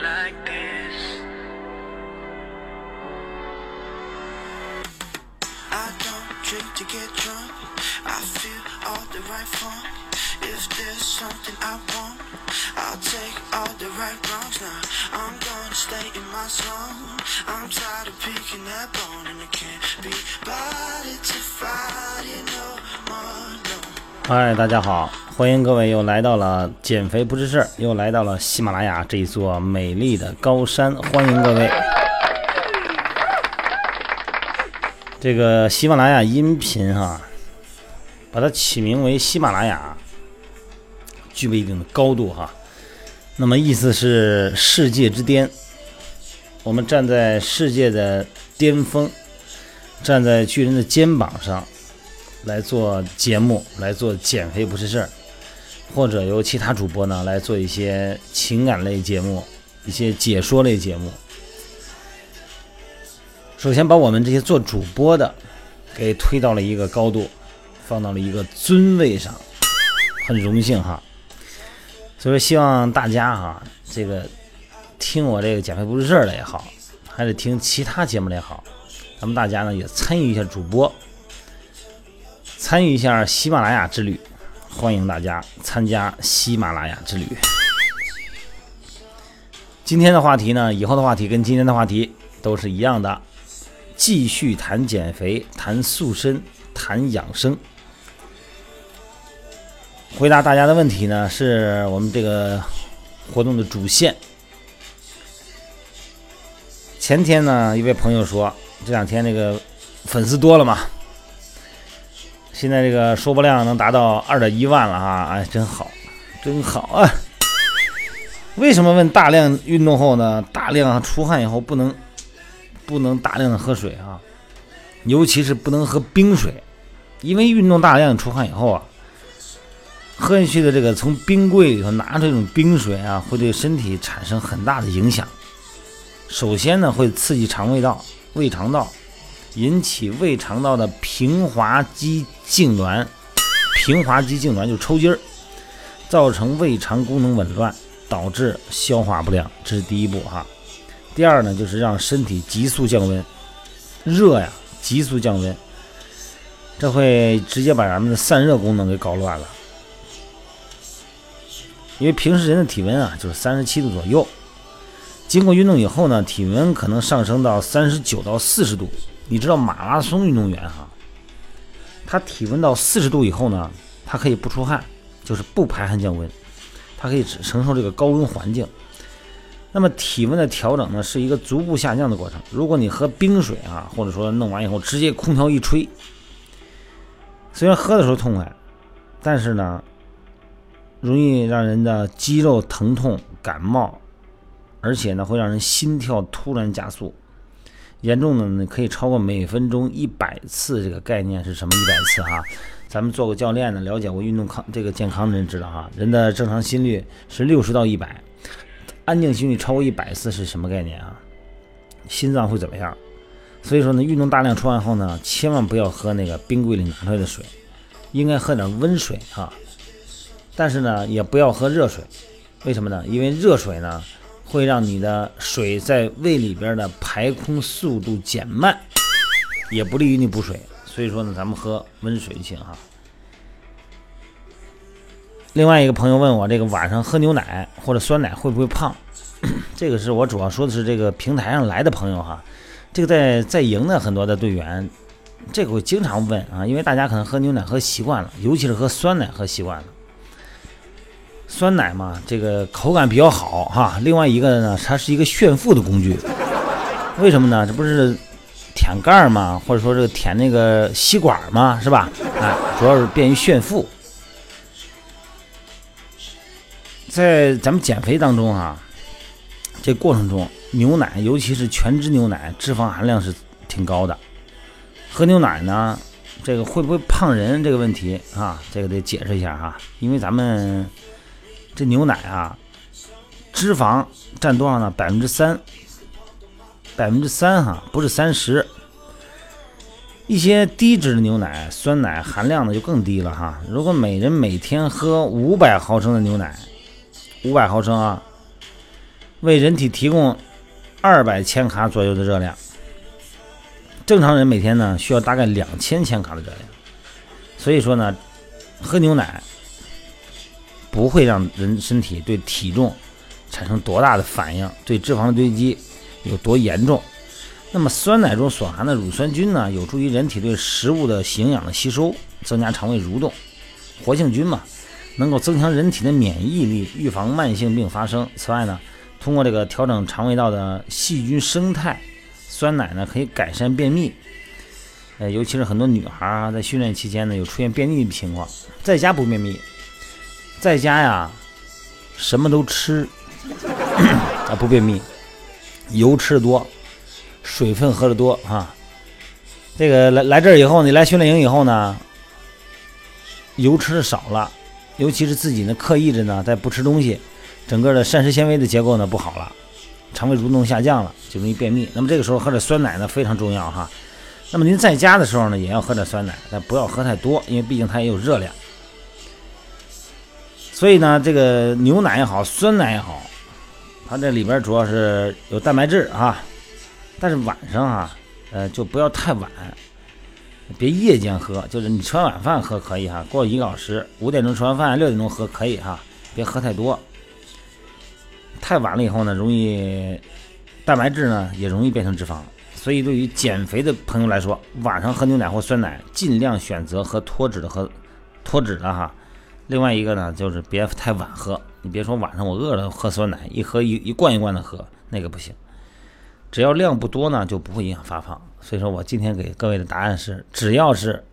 like this. I don't drink to get drunk. I feel all the right fun. If there's something I want, I'll take all the right wrongs now. I'm gonna stay in my zone. I'm tired of picking that bone, and I can't be bothered to fight it no more. No. 嗨，大家好， 欢迎各位又来到了减肥不是事儿，又来到了喜马拉雅这一座美丽的高山，欢迎各位。这个喜马拉雅音频哈、把它起名为喜马拉雅，具备一定的高度哈。那么意思是世界之巅，我们站在世界的巅峰，站在巨人的肩膀上。来做节目，来做减肥不是事儿，或者由其他主播呢来做一些情感类节目、一些解说类节目。首先把我们这些做主播的给推到了一个高度，放到了一个尊位上，很荣幸哈。所以说，希望大家哈，这个听我这个减肥不是事儿的也好，还是听其他节目的也好，咱们大家呢也参与一下主播。参与一下喜马拉雅之旅，欢迎大家参加喜马拉雅之旅。今天的话题呢，以后的话题跟今天的话题都是一样的，继续谈减肥，谈塑身，谈养生。回答大家的问题呢，是我们这个活动的主线。前天呢，一位朋友说，这两天那个粉丝多了嘛。现在这个收播量能达到二点一万了哈，哎，真好，真好啊！为什么问大量运动后呢？大量出汗以后不能不能大量的喝水啊，尤其是不能喝冰水，因为运动大量出汗以后啊，喝进去的这个从冰柜里头拿这种冰水啊，会对身体产生很大的影响。首先呢，会刺激肠胃道、胃肠道。引起胃肠道的平滑肌痉挛，平滑肌痉挛就抽筋儿，造成胃肠功能紊乱，导致消化不良，这是第一步哈。第二呢，就是让身体急速降温，热呀，急速降温，这会直接把咱们的散热功能给搞乱了。因为平时人的体温啊，就是三十七度左右，经过运动以后呢，体温可能上升到三十九到四十度。你知道马拉松运动员哈，他体温到四十度以后呢，他可以不出汗，就是不排汗降温，他可以承受这个高温环境。那么体温的调整呢，是一个逐步下降的过程。如果你喝冰水啊，或者说弄完以后直接空调一吹，虽然喝的时候痛快，但是呢，容易让人的肌肉疼痛、感冒，而且呢，会让人心跳突然加速。严重的呢，可以超过每分钟一百次。这个概念是什么？一百次哈，咱们做过教练的，了解过运动康这个健康的人知道哈，人的正常心率是六十到一百，安静心率超过一百次是什么概念啊？心脏会怎么样？所以说呢，运动大量出汗后呢，千万不要喝那个冰柜里拿出来的水，应该喝点温水哈。但是呢，也不要喝热水，为什么呢？因为热水呢。会让你的水在胃里边的排空速度减慢，也不利于你补水。所以说呢，咱们喝温水就行哈。另外一个朋友问我，这个晚上喝牛奶或者酸奶会不会胖？这个是我主要说的是这个平台上来的朋友哈。这个在在营的很多的队员，这个我经常问啊，因为大家可能喝牛奶喝习惯了，尤其是喝酸奶喝习惯了。酸奶嘛，这个口感比较好哈。另外一个呢，它是一个炫富的工具。为什么呢？这不是舔盖儿吗？或者说这个舔那个吸管吗？是吧？哎，主要是便于炫富。在咱们减肥当中啊，这过程中，牛奶尤其是全脂牛奶，脂肪含量是挺高的。喝牛奶呢，这个会不会胖人？这个问题啊，这个得解释一下哈，因为咱们。这牛奶啊，脂肪占多少呢？百分之三，百分之三哈，不是三十。一些低脂的牛奶、酸奶含量呢就更低了哈。如果每人每天喝五百毫升的牛奶，五百毫升啊，为人体提供二百千卡左右的热量。正常人每天呢需要大概两千千卡的热量，所以说呢，喝牛奶不会让人身体对体重产生多大的反应，对脂肪的堆积有多严重。那么酸奶中所含的乳酸菌呢，有助于人体对食物的营养的吸收，增加肠胃蠕动。活性菌嘛，能够增强人体的免疫力，预防慢性病发生。此外呢，通过这个调整肠胃道的细菌生态。酸奶呢可以改善便秘，呃，尤其是很多女孩啊，在训练期间呢有出现便秘的情况，在家不便秘，在家呀什么都吃 啊不便秘，油吃的多，水分喝的多啊。这个来来这儿以后，你来训练营以后呢，油吃的少了，尤其是自己呢刻意着呢在不吃东西，整个的膳食纤维的结构呢不好了。肠胃蠕动下降了，就容易便秘。那么这个时候喝点酸奶呢非常重要哈。那么您在家的时候呢，也要喝点酸奶，但不要喝太多，因为毕竟它也有热量。所以呢，这个牛奶也好，酸奶也好，它这里边主要是有蛋白质啊。但是晚上啊，呃，就不要太晚，别夜间喝，就是你吃完晚饭喝可以哈，过一个小时，五点钟吃完饭，六点钟喝可以哈，别喝太多。太晚了以后呢，容易蛋白质呢也容易变成脂肪，所以对于减肥的朋友来说，晚上喝牛奶或酸奶，尽量选择喝脱脂的和脱脂的哈。另外一个呢，就是别太晚喝，你别说晚上我饿了喝酸奶，一喝一一罐一罐的喝，那个不行。只要量不多呢，就不会影响发胖。所以说我今天给各位的答案是，只要是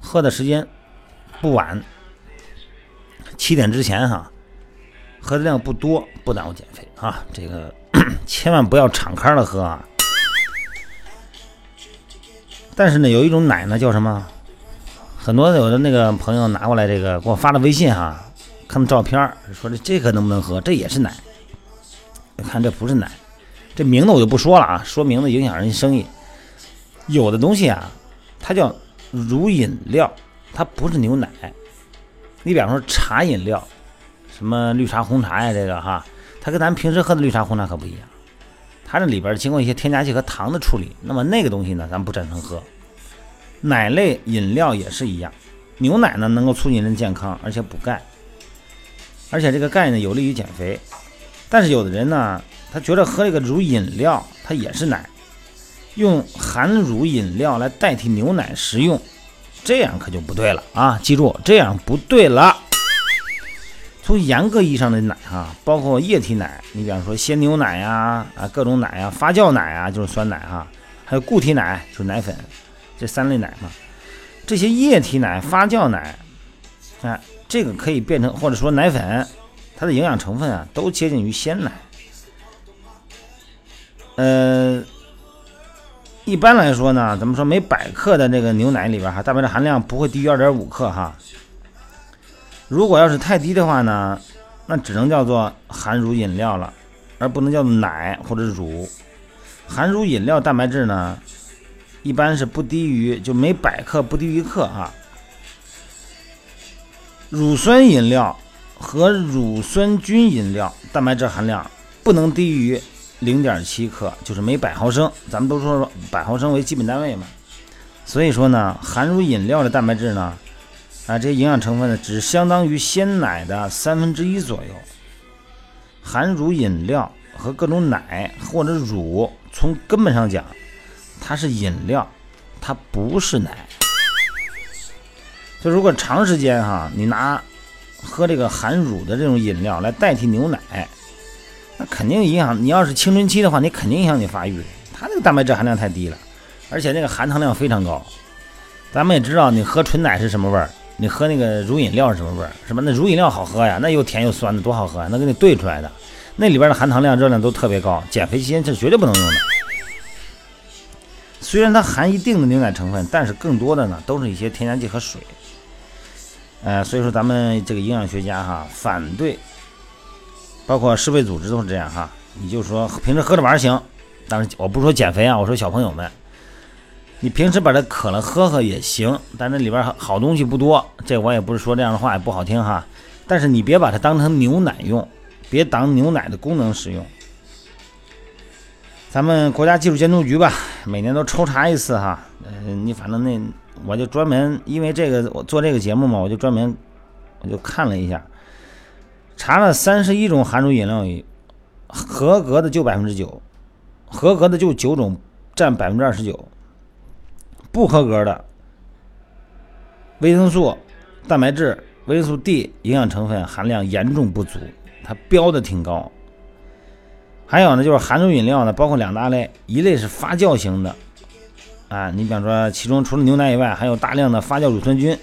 喝的时间不晚，七点之前哈。喝的量不多，不耽误减肥啊！这个 千万不要敞开了喝啊！但是呢，有一种奶呢，叫什么？很多有的那个朋友拿过来这个，给我发了微信哈，看照片说这这个能不能喝？这也是奶？看这不是奶，这名字我就不说了啊，说名字影响人家生意。有的东西啊，它叫乳饮料，它不是牛奶。你比方说茶饮料。什么绿茶、红茶呀？这个哈，它跟咱平时喝的绿茶、红茶可不一样。它这里边经过一些添加剂和糖的处理，那么那个东西呢，咱不赞成喝。奶类饮料也是一样，牛奶呢能够促进人健康，而且补钙，而且这个钙呢有利于减肥。但是有的人呢，他觉得喝这个乳饮料它也是奶，用含乳饮料来代替牛奶食用，这样可就不对了啊！记住，这样不对了。从严格意义上的奶哈，包括液体奶，你比方说鲜牛奶呀，啊各种奶呀，发酵奶啊就是酸奶哈，还有固体奶就是奶粉，这三类奶嘛。这些液体奶、发酵奶，啊，这个可以变成或者说奶粉，它的营养成分啊都接近于鲜奶。呃，一般来说呢，咱们说每百克的这个牛奶里边哈，蛋白质含量不会低于二点五克哈。如果要是太低的话呢，那只能叫做含乳饮料了，而不能叫奶或者乳。含乳饮料蛋白质呢，一般是不低于就每百克不低于克啊。乳酸饮料和乳酸菌饮料蛋白质含量不能低于零点七克，就是每百毫升。咱们都说说百毫升为基本单位嘛，所以说呢，含乳饮料的蛋白质呢。啊，这些营养成分呢，只相当于鲜奶的三分之一左右。含乳饮料和各种奶或者乳，从根本上讲，它是饮料，它不是奶。就如果长时间哈，你拿喝这个含乳的这种饮料来代替牛奶，那肯定影响。你要是青春期的话，你肯定影响你发育。它那个蛋白质含量太低了，而且那个含糖量非常高。咱们也知道，你喝纯奶是什么味儿？你喝那个乳饮料是什么味儿？什么？那乳饮料好喝呀，那又甜又酸的，多好喝呀！那给你兑出来的，那里边的含糖量、热量都特别高，减肥期间是绝对不能用的。虽然它含一定的牛奶成分，但是更多的呢都是一些添加剂和水。呃，所以说咱们这个营养学家哈反对，包括世卫组织都是这样哈。你就说平时喝着玩行，但是我不说减肥啊，我说小朋友们。你平时把它渴了喝喝也行，但这里边好东西不多。这我也不是说这样的话也不好听哈，但是你别把它当成牛奶用，别当牛奶的功能使用。咱们国家技术监督局吧，每年都抽查一次哈。嗯，你反正那我就专门因为这个我做这个节目嘛，我就专门我就看了一下，查了三十一种含乳饮料，合格的就百分之九，合格的就九种，占百分之二十九，不合格的维生素、蛋白质、维生素 D 营养成分含量严重不足，它标的挺高。还有呢，就是含乳饮料呢，包括两大类，一类是发酵型的，啊，你比方说其中除了牛奶以外，还有大量的发酵乳酸菌，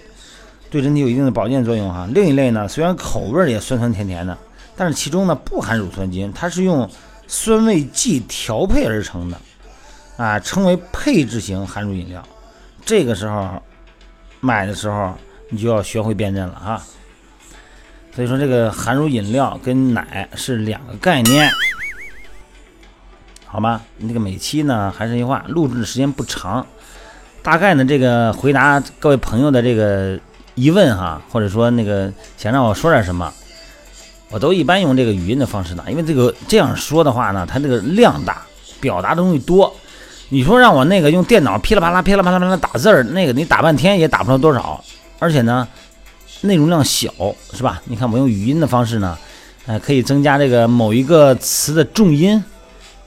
对人体有一定的保健作用哈。另一类呢，虽然口味也酸酸甜甜的，但是其中呢不含乳酸菌，它是用酸味剂调配而成的，啊，称为配置型含乳饮料。这个时候买的时候，你就要学会辨认了啊。所以说，这个含乳饮料跟奶是两个概念。好吗？那个每期呢，还是一句话，录制的时间不长，大概呢，这个回答各位朋友的这个疑问哈，或者说那个想让我说点什么，我都一般用这个语音的方式呢，因为这个这样说的话呢，它这个量大，表达的东西多。你说让我那个用电脑噼里啪啦、噼里啪啦、啪啦打字儿，那个你打半天也打不出多少，而且呢，内容量小，是吧？你看我用语音的方式呢，呃，可以增加这个某一个词的重音。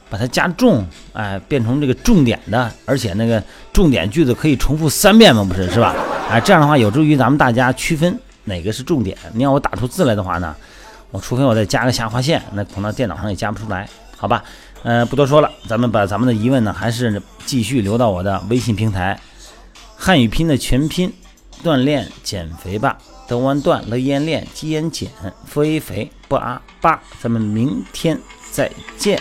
把它加重，哎，变成这个重点的，而且那个重点句子可以重复三遍吗？不是，是吧？哎，这样的话有助于咱们大家区分哪个是重点。你要我打出字来的话呢，我除非我再加个下划线，那可能电脑上也加不出来，好吧？呃，不多说了，咱们把咱们的疑问呢，还是继续留到我的微信平台，汉语拼的全拼，锻炼减肥吧，德完锻了烟练鸡眼减，肥肥不啊吧，咱们明天再见。